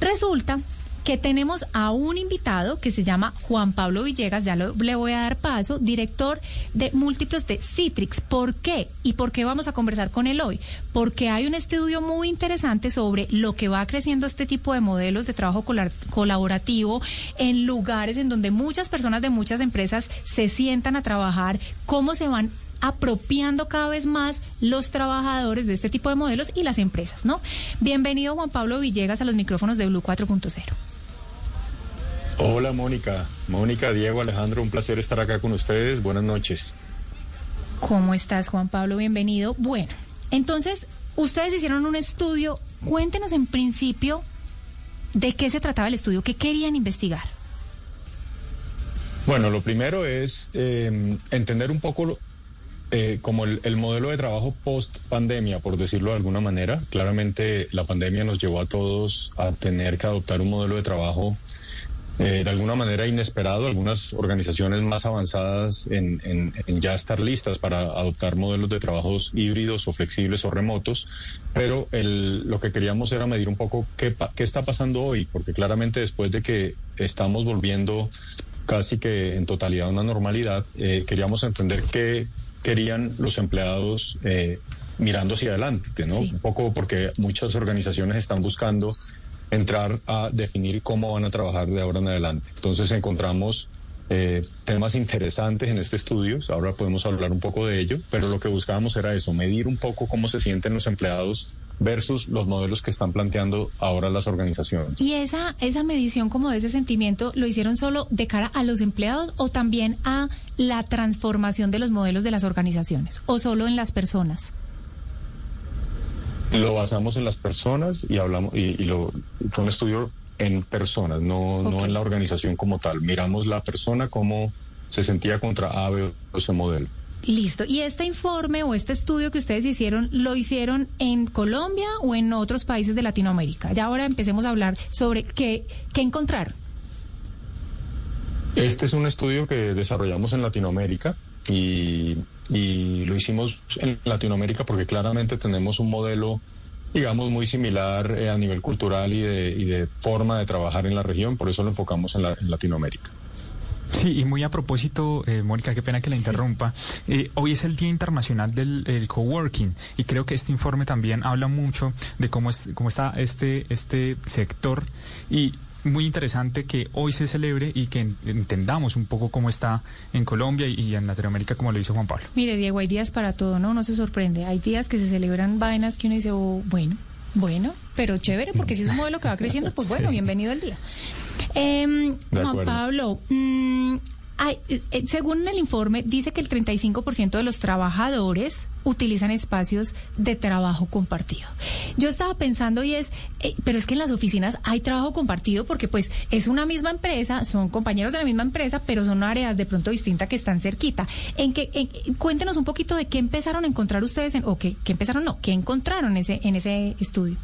Resulta que tenemos a un invitado que se llama Juan Pablo Villegas, ya lo- le voy a dar paso, director de múltiplos de Citrix. ¿Por qué? ¿Y por qué vamos a conversar con él hoy? Porque hay un estudio muy interesante sobre lo que va creciendo este tipo de modelos de trabajo colaborativo en lugares en donde muchas personas de muchas empresas se sientan a trabajar, cómo se van apropiando cada vez más los trabajadores de este tipo de modelos y las empresas, ¿no? Bienvenido Juan Pablo Villegas a los micrófonos de Blue 4.0. Hola Mónica, Mónica, Diego, Alejandro, un placer estar acá con ustedes. Buenas noches. ¿Cómo estás, Juan Pablo? Bienvenido. Bueno, entonces, ustedes hicieron un estudio. Cuéntenos en principio de qué se trataba el estudio, qué querían investigar. Bueno, lo primero es eh, entender un poco lo- eh, como el, el modelo de trabajo post pandemia, por decirlo de alguna manera. Claramente la pandemia nos llevó a todos a tener que adoptar un modelo de trabajo eh, de alguna manera inesperado. Algunas organizaciones más avanzadas en, en- en ya estar listas para adoptar modelos de trabajos híbridos o flexibles o remotos. Pero el- lo que queríamos era medir un poco qué, qué está pasando hoy, porque claramente después de que estamos volviendo casi que en totalidad a una normalidad, eh, queríamos entender qué querían los empleados eh, mirando hacia adelante, ¿no? Sí. Un poco porque muchas organizaciones están buscando entrar a definir cómo van a trabajar de ahora en adelante. Entonces encontramos eh, temas interesantes en este estudio, ahora podemos hablar un poco de ello, pero lo que buscábamos era eso, medir un poco cómo se sienten los empleados versus los modelos que están planteando ahora las organizaciones. ¿Y esa, esa medición como de ese sentimiento lo hicieron solo de cara a los empleados o también a la transformación de los modelos de las organizaciones o solo en las personas? Lo basamos en las personas y hablamos y, y lo fue un estudio en personas, no, no en la organización como tal. Miramos la persona cómo se sentía contra A, B o ese modelo. Listo. ¿Y este informe o este estudio que ustedes hicieron, lo hicieron en Colombia o en otros países de Latinoamérica? Ya ahora empecemos a hablar sobre qué, qué encontraron. Este es un estudio que desarrollamos en Latinoamérica y, lo hicimos en Latinoamérica porque claramente tenemos un modelo, digamos, muy similar eh, a nivel cultural y de, y de forma de trabajar en la región, por eso lo enfocamos en, la- en Latinoamérica. Sí, y muy a propósito, eh, Mónica, qué pena que la interrumpa. Eh, hoy es el Día Internacional del el Coworking y creo que este informe también habla mucho de cómo, es, cómo está este, este sector y muy interesante que hoy se celebre y que en- entendamos un poco cómo está en Colombia y, en Latinoamérica, como lo hizo Juan Pablo. Mire, Diego, hay días para todo, ¿no? No se sorprende. Hay días que se celebran vainas que uno dice, oh, bueno, bueno, pero chévere, porque si es un modelo que va creciendo, pues bueno, Sí. bienvenido el día. Em, Juan acuerdo. Pablo, mm, hay- eh, eh, según el informe, dice que el 35% de los trabajadores utilizan espacios de trabajo compartido. Yo estaba pensando y es, eh, pero es que en las oficinas hay trabajo compartido porque pues es una misma empresa, son compañeros de la misma empresa, pero son áreas de pronto distintas que están cerquita. En que, en- cuéntenos un poquito de qué empezaron a encontrar ustedes, en- o qué, qué empezaron, no, qué encontraron ese, en ese estudio.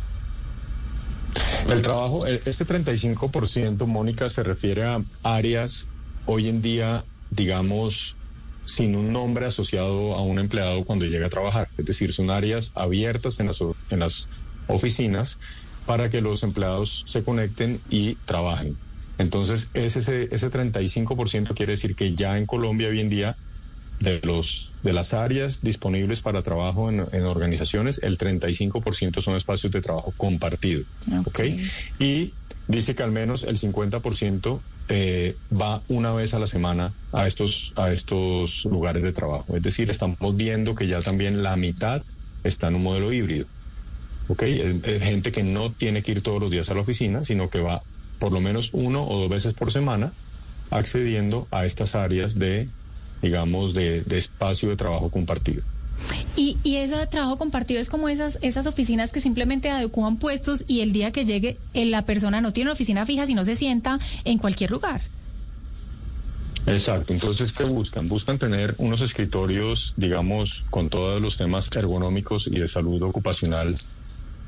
El trabajo, e- este 35%, Mónica, se refiere a áreas hoy en día, digamos, sin un nombre asociado a un empleado cuando llega a trabajar. Es decir, son áreas abiertas en las, en las oficinas para que los empleados se conecten y trabajen. Entonces, ese, ese 35% quiere decir que ya en Colombia hoy en día de los de las áreas disponibles para trabajo en, en organizaciones, el 35% son espacios de trabajo compartido. Ok. ¿ok? Y dice que al menos el 50% eh, va una vez a la semana a estos, a estos lugares de trabajo. Es decir, estamos viendo que ya también la mitad está en un modelo híbrido. ¿ok? Es, es gente que no tiene que ir todos los días a la oficina, sino que va por lo menos uno o dos veces por semana accediendo a estas áreas de, digamos, de, de espacio de trabajo compartido. Y, y ese trabajo compartido es como esas, esas oficinas que simplemente adecuan puestos y el día que llegue eh, la persona no tiene una oficina fija, sino se sienta en cualquier lugar. Exacto, entonces ¿qué buscan? Buscan tener unos escritorios, digamos, con todos los temas ergonómicos y de salud ocupacional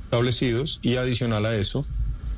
establecidos y adicional a eso,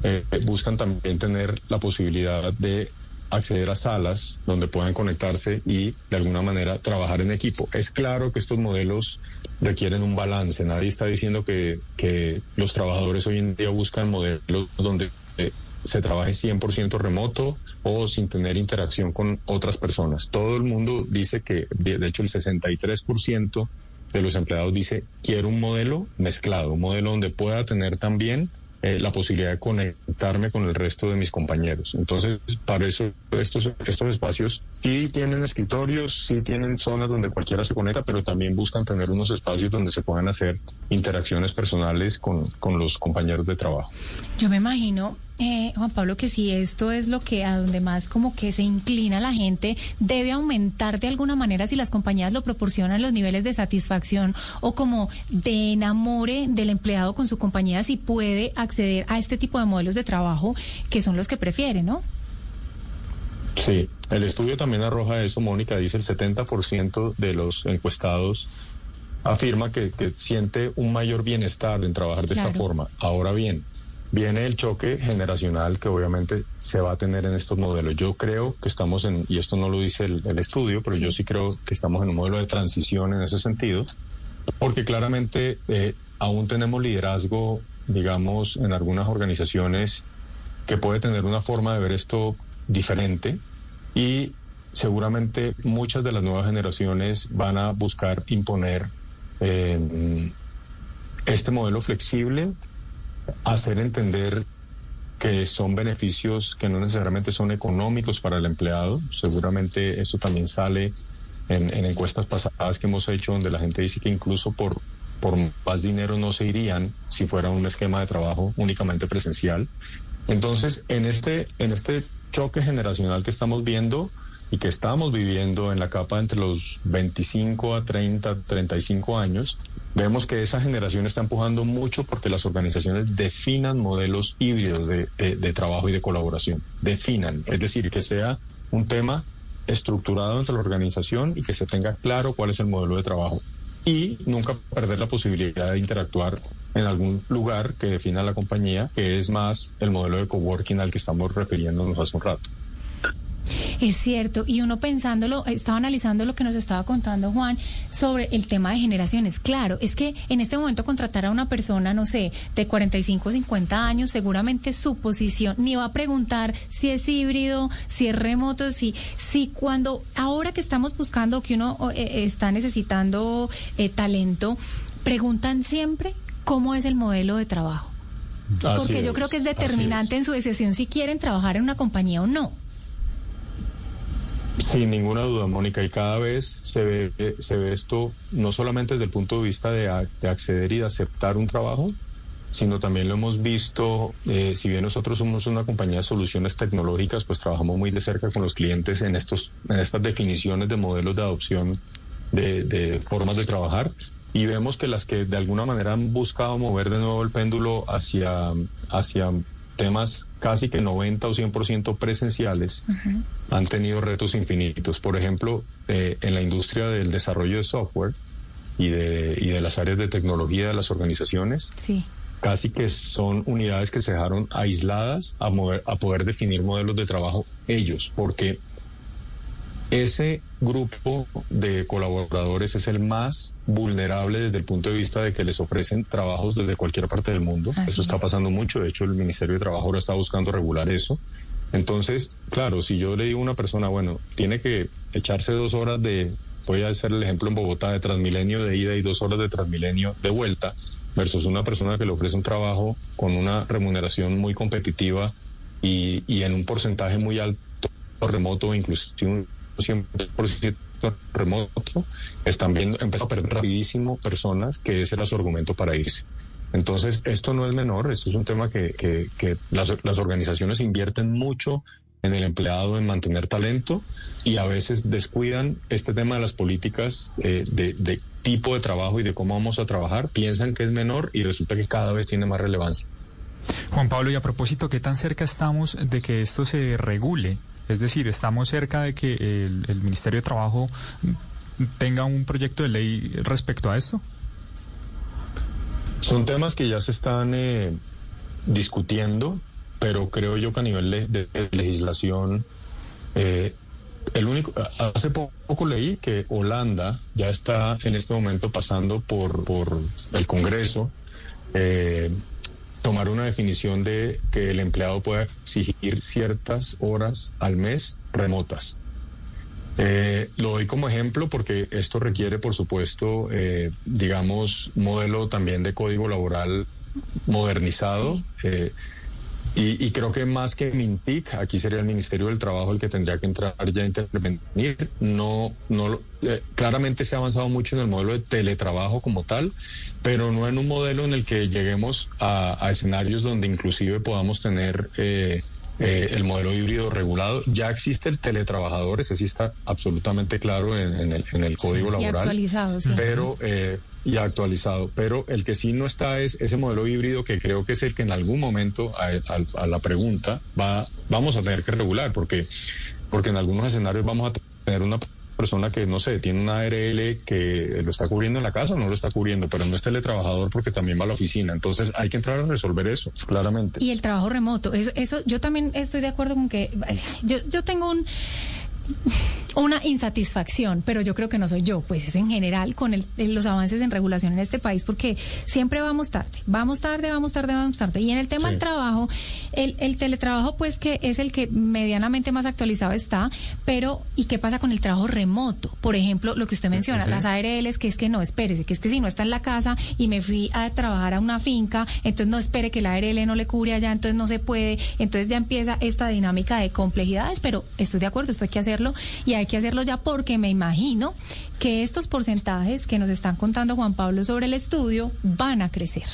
eh, buscan también tener la posibilidad de acceder a salas donde puedan conectarse y de alguna manera trabajar en equipo. Es claro que estos modelos requieren un balance. Nadie está diciendo que, que los trabajadores hoy en día buscan modelos donde eh, se trabaje 100% remoto o sin tener interacción con otras personas. Todo el mundo dice que, de hecho, el 63% de los empleados dice, quiero un modelo mezclado, un modelo donde pueda tener también eh, la posibilidad de conectarme con el resto de mis compañeros. Entonces, para eso estos, estos espacios sí tienen escritorios, sí tienen zonas donde cualquiera se conecta, pero también buscan tener unos espacios donde se puedan hacer interacciones personales con, con los compañeros de trabajo. Yo me imagino eh, Juan Pablo, que si esto es lo que a donde más como que se inclina la gente, debe aumentar de alguna manera si las compañías lo proporcionan los niveles de satisfacción o como de enamore del empleado con su compañía si puede acceder a este tipo de modelos de trabajo que son los que prefiere, ¿no? Sí, el estudio también arroja eso, Mónica, dice el 70% de los encuestados afirma que, siente un mayor bienestar en trabajar de esta forma. Ahora bien, viene el choque generacional que obviamente se va a tener en estos modelos. Yo creo que estamos en, y esto no lo dice el, estudio, pero yo sí creo que estamos en un modelo de transición en ese sentido, porque claramente eh, aún tenemos liderazgo, digamos, en algunas organizaciones que puede tener una forma de ver esto diferente y seguramente muchas de las nuevas generaciones van a buscar imponer eh, este modelo flexible hacer entender que son beneficios que no necesariamente son económicos para el empleado. Seguramente eso también sale en, encuestas pasadas que hemos hecho donde la gente dice que incluso por, por más dinero no se irían si fuera un esquema de trabajo únicamente presencial. Entonces, en este, en este choque generacional que estamos viendo, y que estamos viviendo en la capa entre los 25 a 30, 35 años, vemos que esa generación está empujando mucho porque las organizaciones definan modelos híbridos de, de, trabajo y de colaboración. Definan, es decir, que sea un tema estructurado entre la organización y que se tenga claro cuál es el modelo de trabajo. Y nunca perder la posibilidad de interactuar en algún lugar que defina la compañía, que es más el modelo de coworking al que estamos refiriéndonos hace un rato. Es cierto, y uno pensándolo, estaba analizando lo que nos estaba contando Juan sobre el tema de generaciones. Claro, es que en este momento contratar a una persona, no sé, de 45 o 50 años, seguramente su posición ni va a preguntar si es híbrido, si es remoto, si, si cuando, ahora que estamos buscando, que uno eh, está necesitando eh, talento, preguntan siempre cómo es el modelo de trabajo. Porque yo creo que es determinante en su decisión si quieren trabajar en una compañía o no. Sin ninguna duda, Mónica, y cada vez se ve, se ve esto no solamente desde el punto de vista de, acceder y de aceptar un trabajo, sino también lo hemos visto, eh, si bien nosotros somos una compañía de soluciones tecnológicas, pues trabajamos muy de cerca con los clientes en, estos, en estas definiciones de modelos de adopción de, de formas de trabajar y vemos que las que de alguna manera han buscado mover de nuevo el péndulo hacia, hacia temas casi que 90 o 100% presenciales han tenido retos infinitos. Por ejemplo, eh, en la industria del desarrollo de software y de, y de las áreas de tecnología de las organizaciones, casi que son unidades que se dejaron aisladas a, mover, a poder definir modelos de trabajo ellos, porque ese grupo de colaboradores es el más vulnerable desde el punto de vista de que les ofrecen trabajos desde cualquier parte del mundo. eso está pasando mucho. De hecho, el Ministerio de Trabajo ahora está buscando regular eso. Entonces, claro, si yo le digo a una persona, bueno, tiene que echarse dos horas de, voy a hacer el ejemplo en Bogotá, de Transmilenio de ida y dos horas de Transmilenio de vuelta, versus una persona que le ofrece un trabajo con una remuneración muy competitiva y, y en un porcentaje muy alto remoto, inclusive 100% remoto, están viendo, empezando a perder rapidísimo personas, que ese era su argumento para irse. Entonces, esto no es menor, esto es un tema que, que, las, las, organizaciones invierten mucho en el empleado, en mantener talento y a veces descuidan este tema de las políticas eh, de, de tipo de trabajo y de cómo vamos a trabajar, piensan que es menor y resulta que cada vez tiene más relevancia. Juan Pablo, y a propósito, ¿qué tan cerca estamos de que esto se regule? Es decir, ¿estamos cerca de que el, Ministerio de Trabajo tenga un proyecto de ley respecto a esto? Son temas que ya se están eh, discutiendo, pero creo yo que a nivel de, de legislación, eh, el único, hace poco leí que Holanda ya está en este momento pasando por, por el Congreso. Eh, tomar una definición de que el empleado pueda exigir ciertas horas al mes remotas. Eh, lo doy como ejemplo porque esto requiere, por supuesto, eh, digamos, modelo también de código laboral modernizado. Sí. Eh, y, y, creo que más que Mintic, aquí sería el Ministerio del Trabajo el que tendría que entrar ya a intervenir. No, no, eh, claramente se ha avanzado mucho en el modelo de teletrabajo como tal, pero no en un modelo en el que lleguemos a, a escenarios donde inclusive podamos tener eh, eh, el modelo híbrido regulado. Ya existe el teletrabajador, ese sí está absolutamente claro en, en, el, en el, código sí, laboral. Y actualizado, sí. Pero eh, y actualizado. Pero el que sí no está es ese modelo híbrido que creo que es el que en algún momento a, la pregunta va, vamos a tener que regular, porque, porque en algunos escenarios vamos a tener una persona que, no sé, tiene una ARL que lo está cubriendo en la casa o no lo está cubriendo, pero no es teletrabajador porque también va a la oficina. Entonces hay que entrar a resolver eso, claramente. Y el trabajo remoto, eso, eso yo también estoy de acuerdo con que yo, yo tengo un una insatisfacción, pero yo creo que no soy yo, pues es en general con el, los avances en regulación en este país, porque siempre vamos tarde, vamos tarde, vamos tarde, vamos tarde. Y en el tema sí. del trabajo, el, el, teletrabajo, pues que es el que medianamente más actualizado está, pero ¿y qué pasa con el trabajo remoto? Por ejemplo, lo que usted menciona, uh -huh. las ARLs, que es que no, espérese, que es que si no está en la casa y me fui a trabajar a una finca, entonces no espere que la ARL no le cubre allá, entonces no se puede, entonces ya empieza esta dinámica de complejidades, pero estoy de acuerdo, esto hay que hacerlo y hay que hacerlo ya porque me imagino que estos porcentajes que nos están contando Juan Pablo sobre el estudio van a crecer.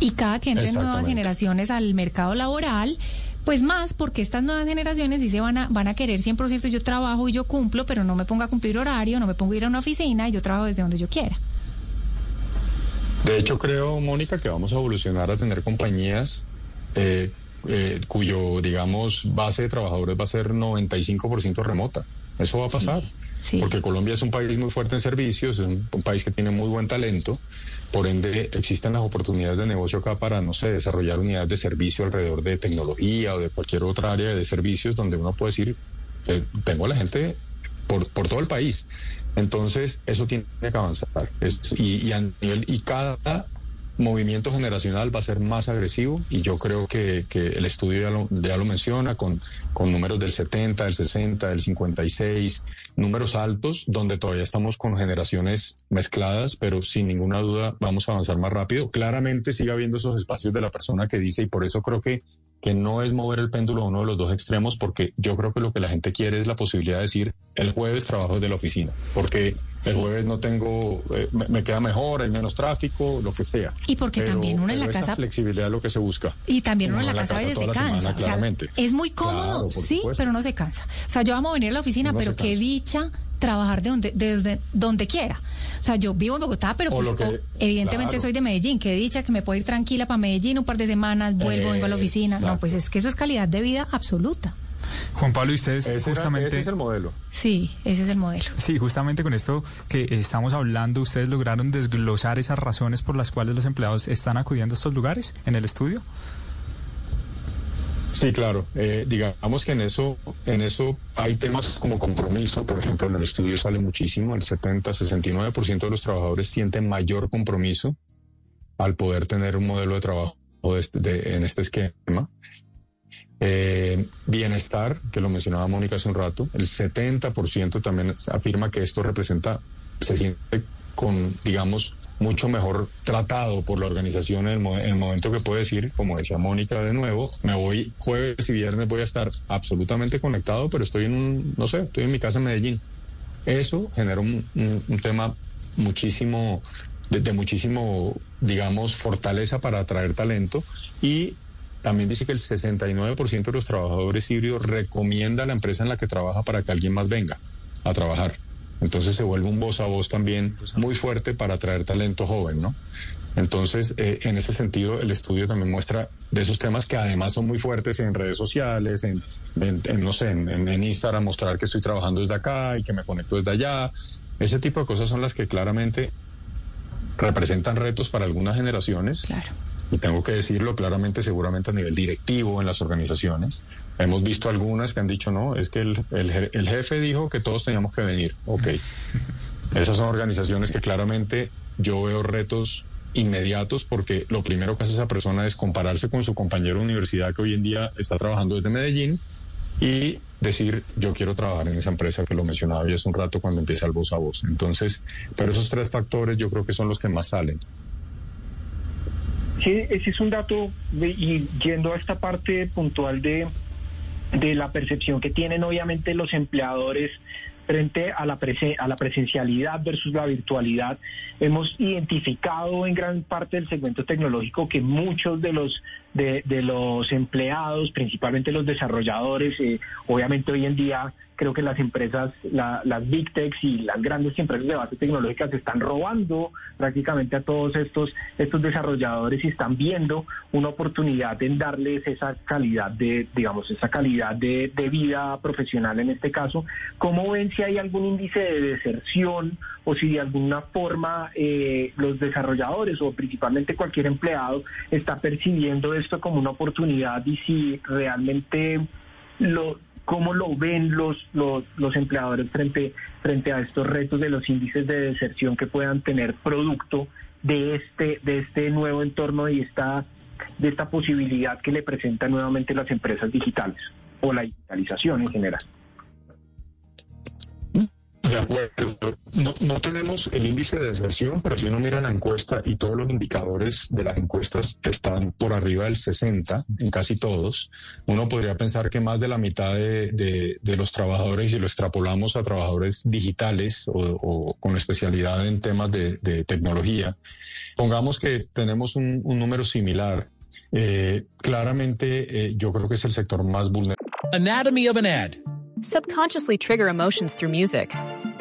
Y cada que entren nuevas generaciones al mercado laboral, pues más porque estas nuevas generaciones sí se van a, van a querer 100% yo trabajo y yo cumplo, pero no me pongo a cumplir horario, no me pongo a ir a una oficina y yo trabajo desde donde yo quiera. De hecho, creo, Mónica, que vamos a evolucionar a tener compañías eh, eh, cuyo, digamos, base de trabajadores va a ser 95% remota. Eso va a pasar. Sí, sí. Porque Colombia es un país muy fuerte en servicios, es un, un, país que tiene muy buen talento, por ende existen las oportunidades de negocio acá para, no sé, desarrollar unidades de servicio alrededor de tecnología o de cualquier otra área de servicios donde uno puede decir, eh, tengo a la gente por, por todo el país. Entonces, eso tiene que avanzar. Es, y, y, a nivel, y cada movimiento generacional va a ser más agresivo y yo creo que, el estudio ya lo, ya lo, menciona con, con números del 70, del 60, del 56, números altos donde todavía estamos con generaciones mezcladas, pero sin ninguna duda vamos a avanzar más rápido. Claramente sigue habiendo esos espacios de la persona que dice y por eso creo que que no es mover el péndulo a uno de los dos extremos, porque yo creo que lo que la gente quiere es la posibilidad de decir, el jueves trabajo desde la oficina, porque el jueves no tengo, eh, me, me, queda mejor, hay menos tráfico, lo que sea. Y porque pero, también uno en la esa casa... flexibilidad es lo que se busca. Y también uno, uno en la, casa, casa a veces se cansa. Semana, o sea, es muy cómodo, claro, sí, supuesto. pero no se cansa. O sea, yo amo venir a la oficina, uno pero qué dicha trabajar de donde, desde donde quiera. O sea, yo vivo en Bogotá, pero pues que, o, evidentemente claro. soy de Medellín. Qué dicha que me puedo ir tranquila para Medellín un par de semanas, vuelvo, eh, vengo a la oficina. Exacto. No, pues es que eso es calidad de vida absoluta. Juan Pablo, y ustedes ese justamente... Era, ese es el modelo. Sí, ese es el modelo. Sí, justamente con esto que estamos hablando, ¿ustedes lograron desglosar esas razones por las cuales los empleados están acudiendo a estos lugares en el estudio? Sí, claro. Eh, digamos que en eso, en eso hay temas como compromiso. Por ejemplo, en el estudio sale muchísimo. El 70-69% de los trabajadores sienten mayor compromiso al poder tener un modelo de trabajo de este, de, en este esquema. Eh, bienestar, que lo mencionaba Mónica hace un rato, el 70% también afirma que esto representa, se siente con, digamos, mucho mejor tratado por la organización en el, en el, momento que puede decir, como decía Mónica de nuevo, me voy jueves y viernes voy a estar absolutamente conectado, pero estoy en un, no sé, estoy en mi casa en Medellín. Eso genera un, tema muchísimo, de, muchísimo, digamos, fortaleza para atraer talento y también dice que el 69% de los trabajadores híbridos recomienda a la empresa en la que trabaja para que alguien más venga a trabajar. Entonces se vuelve un voz a voz también muy fuerte para atraer talento joven, ¿no? Entonces, eh, en ese sentido, el estudio también muestra de esos temas que además son muy fuertes en redes sociales, en, no sé, en, en, Instagram mostrar que estoy trabajando desde acá y que me conecto desde allá. Ese tipo de cosas son las que claramente representan retos para algunas generaciones. Claro. Y tengo que decirlo claramente, seguramente a nivel directivo en las organizaciones. Hemos visto algunas que han dicho, no, es que el, el, el jefe dijo que todos teníamos que venir. Ok. Esas son organizaciones que claramente yo veo retos inmediatos porque lo primero que hace esa persona es compararse con su compañero de universidad que hoy en día está trabajando desde Medellín y decir yo quiero trabajar en esa empresa que lo mencionaba yo hace un rato cuando empieza el voz a voz. Entonces, pero esos tres factores yo creo que son los que más salen. Sí, ese es un dato y yendo a esta parte puntual de, de la percepción que tienen obviamente los empleadores frente a la, a la presencialidad versus la virtualidad, hemos identificado en gran parte del segmento tecnológico que muchos de los de, los empleados, principalmente los desarrolladores, eh, obviamente hoy en día creo que las empresas, las Big Techs y las grandes empresas de base tecnológica se están robando prácticamente a todos estos, estos desarrolladores y están viendo una oportunidad en darles esa calidad de, digamos, esa calidad de, vida profesional en este caso. ¿Cómo ven si hay algún índice de deserción o si de alguna forma eh, los desarrolladores o principalmente cualquier empleado está percibiendo esto como una oportunidad y si realmente lo cómo lo ven los, los, empleadores frente, frente a estos retos de los índices de deserción que puedan tener producto de este, de este nuevo entorno y esta, de esta posibilidad que le presentan nuevamente las empresas digitales o la digitalización en general. De acuerdo. No, no, tenemos el índice de deserción, pero si uno mira la encuesta y todos los indicadores de las encuestas están por arriba del 60 en casi todos, uno podría pensar que más de la mitad de, de, los trabajadores, si lo extrapolamos a trabajadores digitales o, con especialidad en temas de, tecnología, pongamos que tenemos un, un número similar. Eh, claramente eh, yo creo que es el sector más vulnerable. Anatomy of an ad. Subconsciously trigger emotions through music.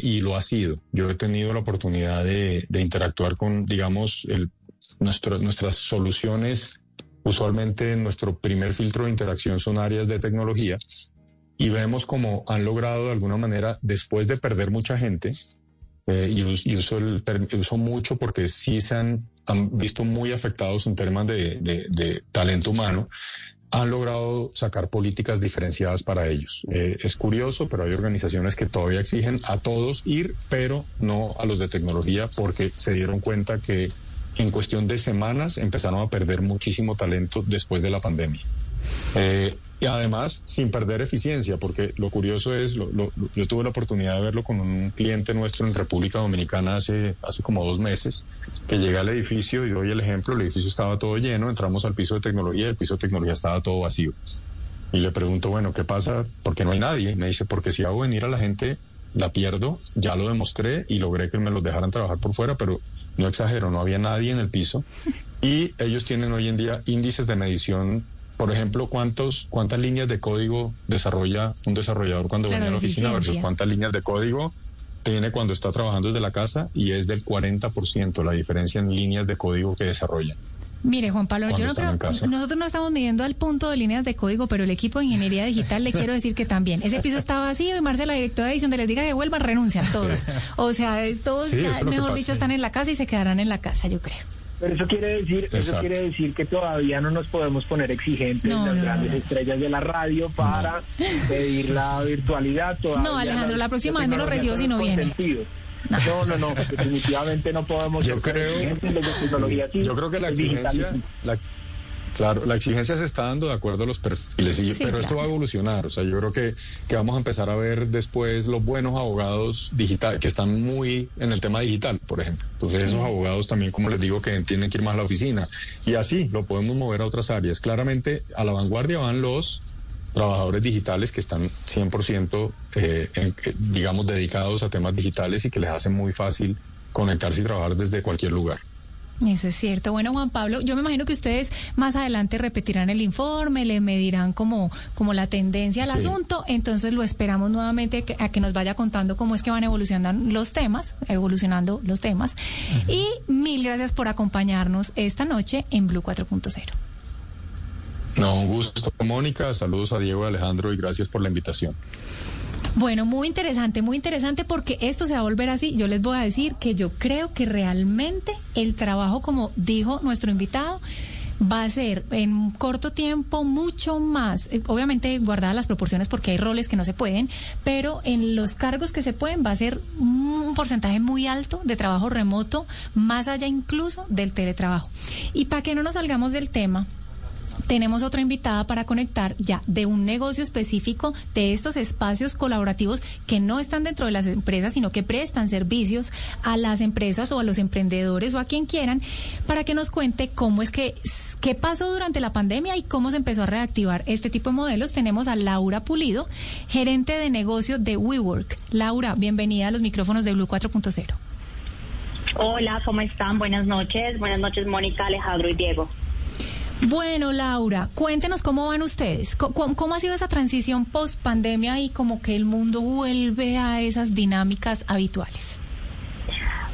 y lo ha sido. Yo he tenido la oportunidad de, interactuar con, digamos, el, nuestras soluciones. Usualmente nuestro primer filtro de interacción son áreas de tecnología y vemos cómo han logrado de alguna manera, después de perder mucha gente, eh, y, uso, el, uso mucho porque sí se han, visto muy afectados en temas de, de talento humano, han logrado sacar políticas diferenciadas para ellos. Eh, es curioso, pero hay organizaciones que todavía exigen a todos ir, pero no a los de tecnología, porque se dieron cuenta que en cuestión de semanas empezaron a perder muchísimo talento después de la pandemia. Eh, y además sin perder eficiencia, porque lo curioso es, yo tuve la oportunidad de verlo con un cliente nuestro en República Dominicana hace, hace como dos meses, que llega al edificio y doy el ejemplo, el edificio estaba todo lleno, entramos al piso de tecnología y el piso de tecnología estaba todo vacío. Y le pregunto, bueno, ¿qué pasa? Porque no hay nadie. Me dice, porque si hago venir a la gente, la pierdo, ya lo demostré y logré que me los dejaran trabajar por fuera, pero no exagero, no había nadie en el piso. Y ellos tienen hoy en día índices de medición por ejemplo, ¿cuántos, ¿cuántas líneas de código desarrolla un desarrollador cuando viene a la oficina versus cuántas líneas de código tiene cuando está trabajando desde la casa? Y es del 40% la diferencia en líneas de código que desarrolla. Mire, Juan Pablo, yo no creo, nosotros no estamos midiendo al punto de líneas de código, pero el equipo de ingeniería digital le quiero decir que también. Ese piso está vacío y Marcela, la directora de edición, de les diga que vuelvan, renuncian todos. O sea, todos, mejor dicho, están en la casa y se quedarán en la casa, yo creo. Pero eso quiere decir, eso quiere decir que todavía no nos podemos poner exigentes las grandes estrellas de la radio para pedir la virtualidad. no, Alejandro, la próxima vez no lo recibo si no viene. No, no, no, definitivamente no podemos. Yo creo, yo creo que la exigencia, Claro, la exigencia se está dando de acuerdo a los perfiles, pero esto va a evolucionar. O sea, yo creo que, que vamos a empezar a ver después los buenos abogados digitales, que están muy en el tema digital, por ejemplo. Entonces, esos abogados también, como les digo, que tienen que ir más a la oficina. Y así lo podemos mover a otras áreas. Claramente, a la vanguardia van los trabajadores digitales que están 100%, eh, digamos, dedicados a temas digitales y que les hace muy fácil conectarse y trabajar desde cualquier lugar. Eso es cierto. Bueno, Juan Pablo, yo me imagino que ustedes más adelante repetirán el informe, le medirán como, como la tendencia al asunto, entonces lo esperamos nuevamente a que nos vaya contando cómo es que van evolucionando los temas, evolucionando los temas. Y mil gracias por acompañarnos esta noche en Blue 4.0. No, un gusto, Mónica. Saludos a Diego y Alejandro y gracias por la invitación. Bueno, muy interesante, muy interesante porque esto se va a volver así. Yo les voy a decir que yo creo que realmente el trabajo, como dijo nuestro invitado, va a ser en corto tiempo mucho más, eh, obviamente guardadas las proporciones porque hay roles que no se pueden, pero en los cargos que se pueden va a ser un porcentaje muy alto de trabajo remoto, más allá incluso del teletrabajo. Y para que no nos salgamos del tema, tenemos otra invitada para conectar ya de un negocio específico de estos espacios colaborativos que no están dentro de las empresas, sino que prestan servicios a las empresas o a los emprendedores o a quien quieran, para que nos cuente cómo es que qué pasó durante la pandemia y cómo se empezó a reactivar este tipo de modelos. Tenemos a Laura Pulido, gerente de negocio de WeWork. Laura, bienvenida a los micrófonos de Blue 4.0. Hola, ¿cómo están? Buenas noches. Buenas noches, Mónica, Alejandro y Diego. Bueno, Laura, cuéntenos cómo van ustedes. ¿Cómo, ha sido esa transición post pandemia y como que el mundo vuelve a esas dinámicas habituales?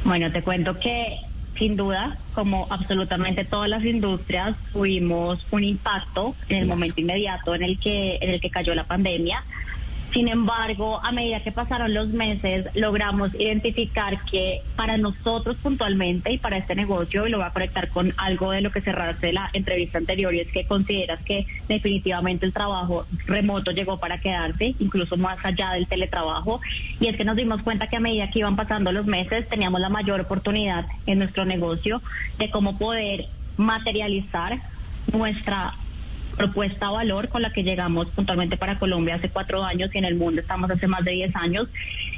Bueno, te cuento que sin duda, como absolutamente todas las industrias, tuvimos un impacto en el momento inmediato en el que en el que cayó la pandemia. Sin embargo, a medida que pasaron los meses, logramos identificar que para nosotros puntualmente y para este negocio, y lo voy a conectar con algo de lo que cerraste la entrevista anterior, y es que consideras que definitivamente el trabajo remoto llegó para quedarse, incluso más allá del teletrabajo, y es que nos dimos cuenta que a medida que iban pasando los meses, teníamos la mayor oportunidad en nuestro negocio de cómo poder materializar nuestra propuesta valor con la que llegamos puntualmente para Colombia hace cuatro años y en el mundo estamos hace más de diez años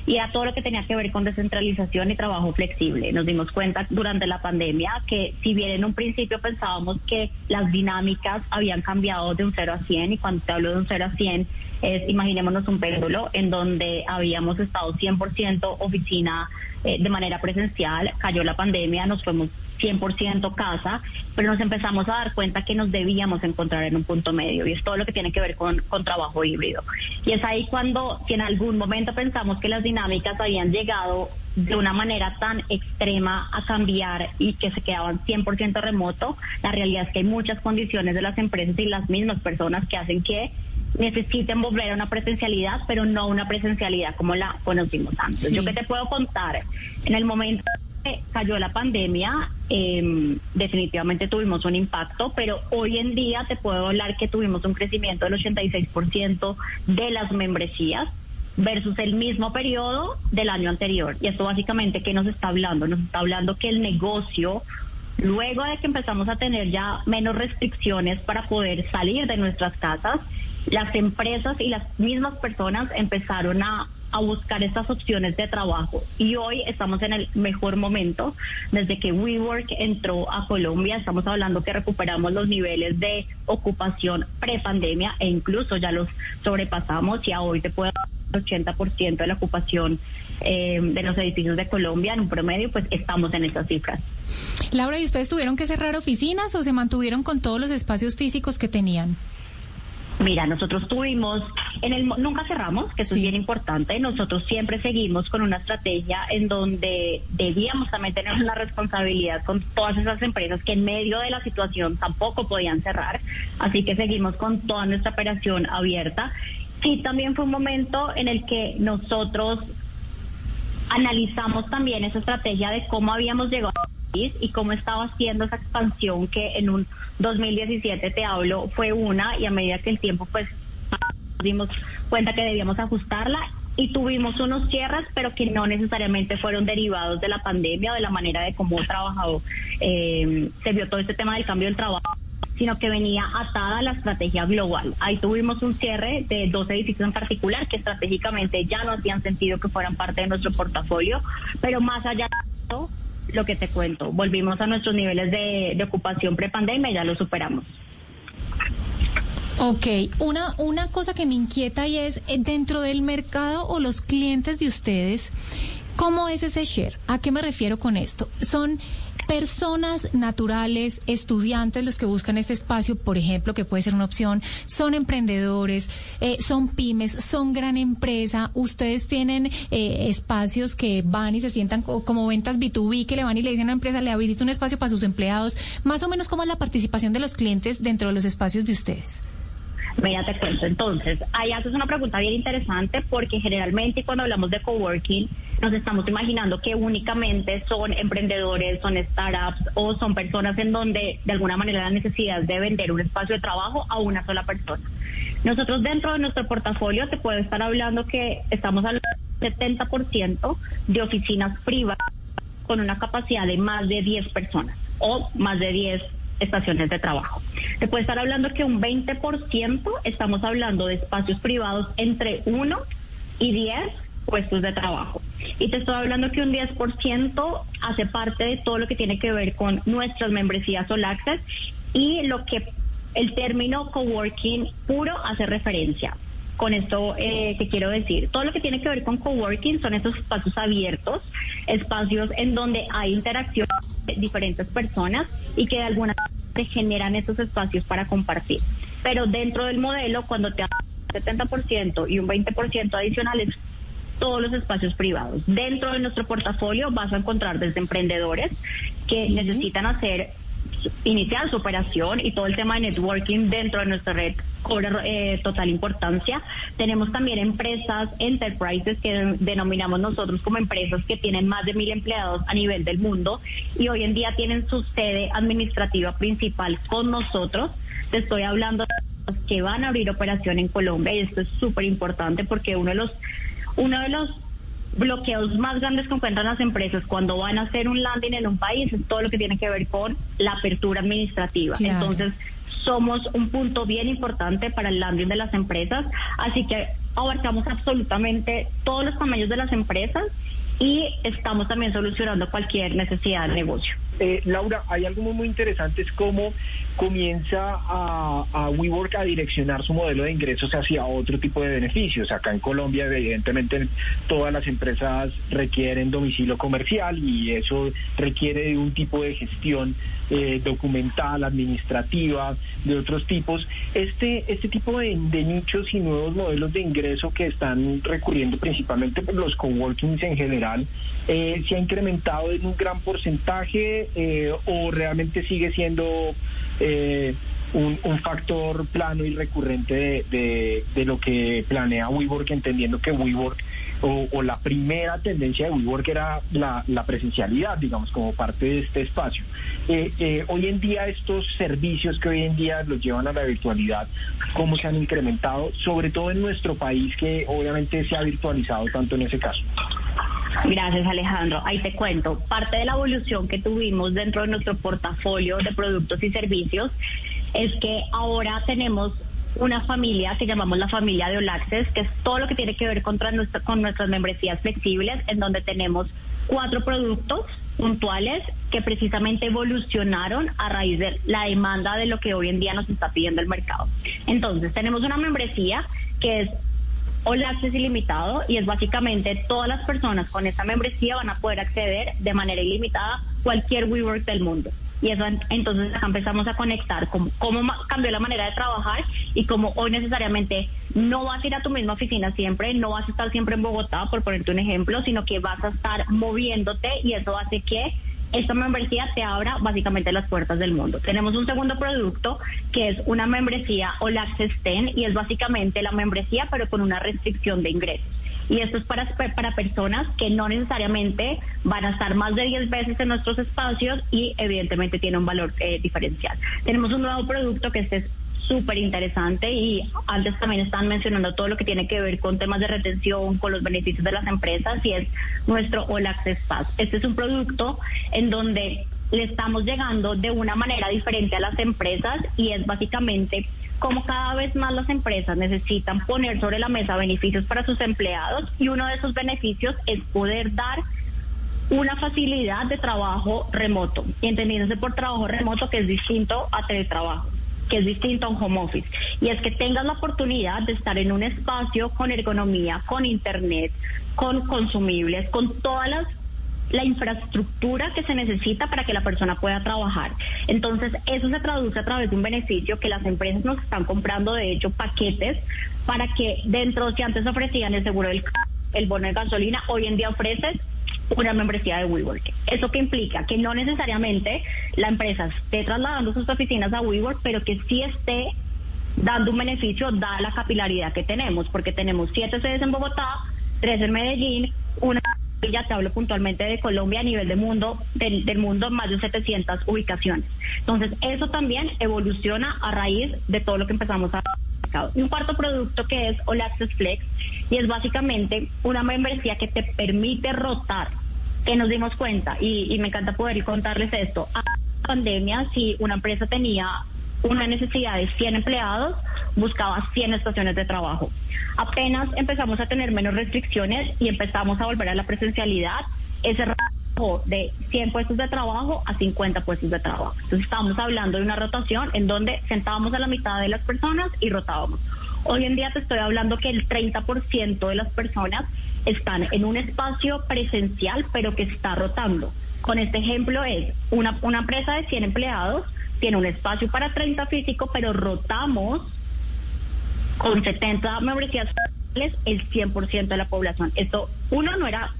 y a todo lo que tenía que ver con descentralización y trabajo flexible. Nos dimos cuenta durante la pandemia que si bien en un principio pensábamos que las dinámicas habían cambiado de un 0 a 100 y cuando te hablo de un 0 a 100 es imaginémonos un péndulo en donde habíamos estado 100% oficina eh, de manera presencial, cayó la pandemia, nos fuimos 100% casa, pero nos empezamos a dar cuenta que nos debíamos encontrar en un punto medio y es todo lo que tiene que ver con, con trabajo híbrido. Y es ahí cuando, si en algún momento pensamos que las dinámicas habían llegado de una manera tan extrema a cambiar y que se quedaban 100% remoto, la realidad es que hay muchas condiciones de las empresas y las mismas personas que hacen que necesiten volver a una presencialidad, pero no una presencialidad como la conocimos antes. Yo que te puedo contar, en el momento cayó la pandemia, em, definitivamente tuvimos un impacto, pero hoy en día te puedo hablar que tuvimos un crecimiento del 86% de las membresías versus el mismo periodo del año anterior. Y esto básicamente, ¿qué nos está hablando? Nos está hablando que el negocio, luego de que empezamos a tener ya menos restricciones para poder salir de nuestras casas, las empresas y las mismas personas empezaron a a buscar estas opciones de trabajo. Y hoy estamos en el mejor momento. Desde que WeWork entró a Colombia, estamos hablando que recuperamos los niveles de ocupación prepandemia e incluso ya los sobrepasamos y a hoy te puedo el 80% de la ocupación eh, de los edificios de Colombia en un promedio, pues estamos en esas cifras. Laura, ¿y ustedes tuvieron que cerrar oficinas o se mantuvieron con todos los espacios físicos que tenían? Mira, nosotros tuvimos, en el nunca cerramos, que eso es bien importante. Nosotros siempre seguimos con una estrategia en donde debíamos también tener una responsabilidad con todas esas empresas que en medio de la situación tampoco podían cerrar. Así que seguimos con toda nuestra operación abierta. Sí, también fue un momento en el que nosotros analizamos también esa estrategia de cómo habíamos llegado y cómo estaba haciendo esa expansión que en un 2017 te hablo fue una y a medida que el tiempo pues dimos cuenta que debíamos ajustarla y tuvimos unos cierres, pero que no necesariamente fueron derivados de la pandemia o de la manera de cómo trabajado. Eh, se vio todo este tema del cambio del trabajo sino que venía atada a la estrategia global. Ahí tuvimos un cierre de dos edificios en particular que estratégicamente ya no hacían sentido que fueran parte de nuestro portafolio, pero más allá de eso, lo que te cuento, volvimos a nuestros niveles de, de ocupación prepandemia y ya lo superamos. Ok, una, una cosa que me inquieta y es eh, dentro del mercado o los clientes de ustedes, ¿cómo es ese share? ¿A qué me refiero con esto? Son personas naturales, estudiantes los que buscan este espacio, por ejemplo, que puede ser una opción, son emprendedores, eh, son pymes, son gran empresa, ustedes tienen eh, espacios que van y se sientan co- como ventas B2B, que le van y le dicen a la empresa, le habilita un espacio para sus empleados, más o menos cómo es la participación de los clientes dentro de los espacios de ustedes. Mira, te cuento. Entonces, ahí haces una pregunta bien interesante porque generalmente cuando hablamos de coworking nos estamos imaginando que únicamente son emprendedores, son startups o son personas en donde de alguna manera la necesidad de vender un espacio de trabajo a una sola persona. Nosotros dentro de nuestro portafolio te puedo estar hablando que estamos del 70% de oficinas privadas con una capacidad de más de 10 personas o más de 10 estaciones de trabajo. Te puede estar hablando que un 20% estamos hablando de espacios privados entre 1 y 10 puestos de trabajo. Y te estoy hablando que un 10% hace parte de todo lo que tiene que ver con nuestras membresías All Access y lo que el término coworking puro hace referencia. Con esto, eh, ¿qué quiero decir? Todo lo que tiene que ver con coworking son esos espacios abiertos, espacios en donde hay interacción de diferentes personas y que de alguna manera se generan esos espacios para compartir. Pero dentro del modelo, cuando te hablan de 70% y un 20% adicionales, todos los espacios privados. Dentro de nuestro portafolio vas a encontrar desde emprendedores que necesitan hacer iniciar su operación y todo el tema de networking dentro de nuestra red cobra eh, total importancia. Tenemos también empresas, enterprises, que de- denominamos nosotros como empresas que tienen más de mil empleados a nivel del mundo y hoy en día tienen su sede administrativa principal con nosotros. Te estoy hablando de que van a abrir operación en Colombia y esto es súper importante porque uno de los uno de los bloqueos más grandes que encuentran las empresas cuando van a hacer un landing en un país es todo lo que tiene que ver con la apertura administrativa. Claro. Entonces, somos un punto bien importante para el landing de las empresas, así que abarcamos absolutamente todos los tamaños de las empresas y estamos también solucionando cualquier necesidad de negocio. Eh, Laura, hay algo muy, muy interesante, es cómo comienza a, WeWork a direccionar su modelo de ingresos hacia otro tipo de beneficios. Acá en Colombia, evidentemente, todas las empresas requieren domicilio comercial y eso requiere de un tipo de gestión eh, documental, administrativa, de otros tipos. Este, este tipo de, de nichos y nuevos modelos de ingreso que están recurriendo principalmente por los coworkings en general, eh, ¿se ha incrementado en un gran porcentaje eh, o realmente sigue siendo eh, un, factor plano y recurrente de, lo que planea WeWork, entendiendo que WeWork o, la primera tendencia de WeWork era la, la presencialidad, digamos, como parte de este espacio. Eh, eh, hoy en día estos servicios que hoy en día los llevan a la virtualidad, ¿cómo se han incrementado? Sobre todo en nuestro país que obviamente se ha virtualizado tanto en ese caso. Gracias Alejandro. Ahí te cuento. Parte de la evolución que tuvimos dentro de nuestro portafolio de productos y servicios es que ahora tenemos una familia que llamamos la familia de All Access, que es todo lo que tiene que ver contra nuestra- con nuestras membresías flexibles, en donde tenemos cuatro productos puntuales que precisamente evolucionaron a raíz de la demanda de lo que hoy en día nos está pidiendo el mercado. Entonces, tenemos una membresía que es All Access ilimitado y es básicamente todas las personas con esta membresía van a poder acceder de manera ilimitada cualquier WeWork del mundo. Y eso, entonces acá empezamos a conectar cómo, cómo cambió la manera de trabajar y cómo hoy necesariamente no vas a ir a tu misma oficina siempre, no vas a estar siempre en Bogotá, por ponerte un ejemplo, sino que vas a estar moviéndote y eso hace que esta membresía te abra básicamente las puertas del mundo. Tenemos un segundo producto que es una membresía All Access 10 y es básicamente la membresía pero con una restricción de ingresos. Y esto es para, para personas que no necesariamente van a estar más de 10 veces en nuestros espacios y evidentemente tiene un valor eh, diferencial. Tenemos un nuevo producto que este es súper interesante y antes también estaban mencionando todo lo que tiene que ver con temas de retención, con los beneficios de las empresas y es nuestro All Access Pass. Este es un producto en donde le estamos llegando de una manera diferente a las empresas y es básicamente como cada vez más las empresas necesitan poner sobre la mesa beneficios para sus empleados y uno de esos beneficios es poder dar una facilidad de trabajo remoto, y entendiéndose por trabajo remoto que es distinto a teletrabajo que es distinto a un home office, y es que tengas la oportunidad de estar en un espacio con ergonomía, con internet, con consumibles, con todas las la infraestructura que se necesita para que la persona pueda trabajar. Entonces, eso se traduce a través de un beneficio que las empresas nos están comprando, de hecho, paquetes para que dentro, si antes ofrecían el seguro del el bono de gasolina, hoy en día ofreces una membresía de WeWork. ¿Eso que implica? Que no necesariamente la empresa esté trasladando sus oficinas a WeWork, pero que sí esté dando un beneficio, dada la capilaridad que tenemos, porque tenemos siete sedes en Bogotá, tres en Medellín, una ya te hablo puntualmente de Colombia a nivel de mundo, del, del, mundo, más de 700 ubicaciones. Entonces, eso también evoluciona a raíz de todo lo que empezamos a y un cuarto producto que es All Flex y es básicamente una membresía que te permite rotar, que nos dimos cuenta y, y me encanta poder contarles esto. A la pandemia, si una empresa tenía una necesidad de 100 empleados, buscaba 100 estaciones de trabajo. Apenas empezamos a tener menos restricciones y empezamos a volver a la presencialidad, ese de 100 puestos de trabajo a 50 puestos de trabajo. Entonces estábamos hablando de una rotación en donde sentábamos a la mitad de las personas y rotábamos. Hoy en día te estoy hablando que el 30% de las personas están en un espacio presencial pero que está rotando. Con este ejemplo es una, una empresa de 100 empleados, tiene un espacio para 30 físico, pero rotamos con 70 membresías el 100% de la población. Esto, uno, no era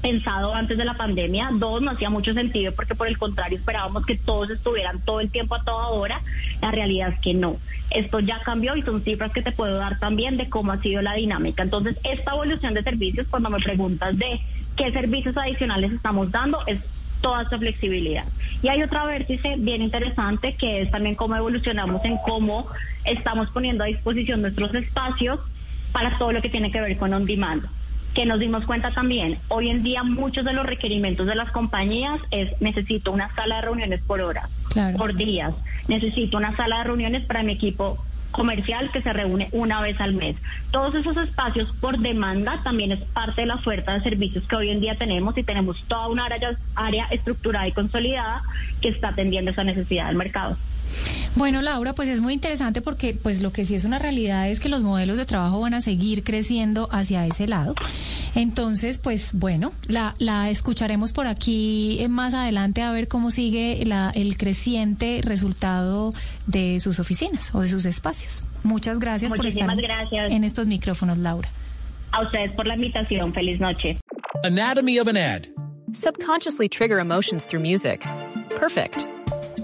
pensado antes de la pandemia, dos, no hacía mucho sentido porque por el contrario esperábamos que todos estuvieran todo el tiempo a toda hora, la realidad es que no. Esto ya cambió y son cifras que te puedo dar también de cómo ha sido la dinámica. Entonces, esta evolución de servicios, cuando me preguntas de qué servicios adicionales estamos dando, es toda esta flexibilidad. Y hay otra vértice bien interesante que es también cómo evolucionamos en cómo estamos poniendo a disposición nuestros espacios para todo lo que tiene que ver con on demand que nos dimos cuenta también, hoy en día muchos de los requerimientos de las compañías es necesito una sala de reuniones por hora, por días, necesito una sala de reuniones para mi equipo comercial que se reúne una vez al mes. Todos esos espacios por demanda también es parte de la oferta de servicios que hoy en día tenemos y tenemos toda una área, área estructurada y consolidada que está atendiendo esa necesidad del mercado. Bueno, Laura, pues es muy interesante porque pues lo que sí es una realidad es que los modelos de trabajo van a seguir creciendo hacia ese lado. Entonces, pues bueno, la, la escucharemos por aquí más adelante a ver cómo sigue la, el creciente resultado de sus oficinas o de sus espacios. Muchas gracias por estar gracias. en estos micrófonos, Laura. A ustedes por la invitación. Feliz noche. Anatomy of an ad. Subconsciously trigger emotions through music. Perfect.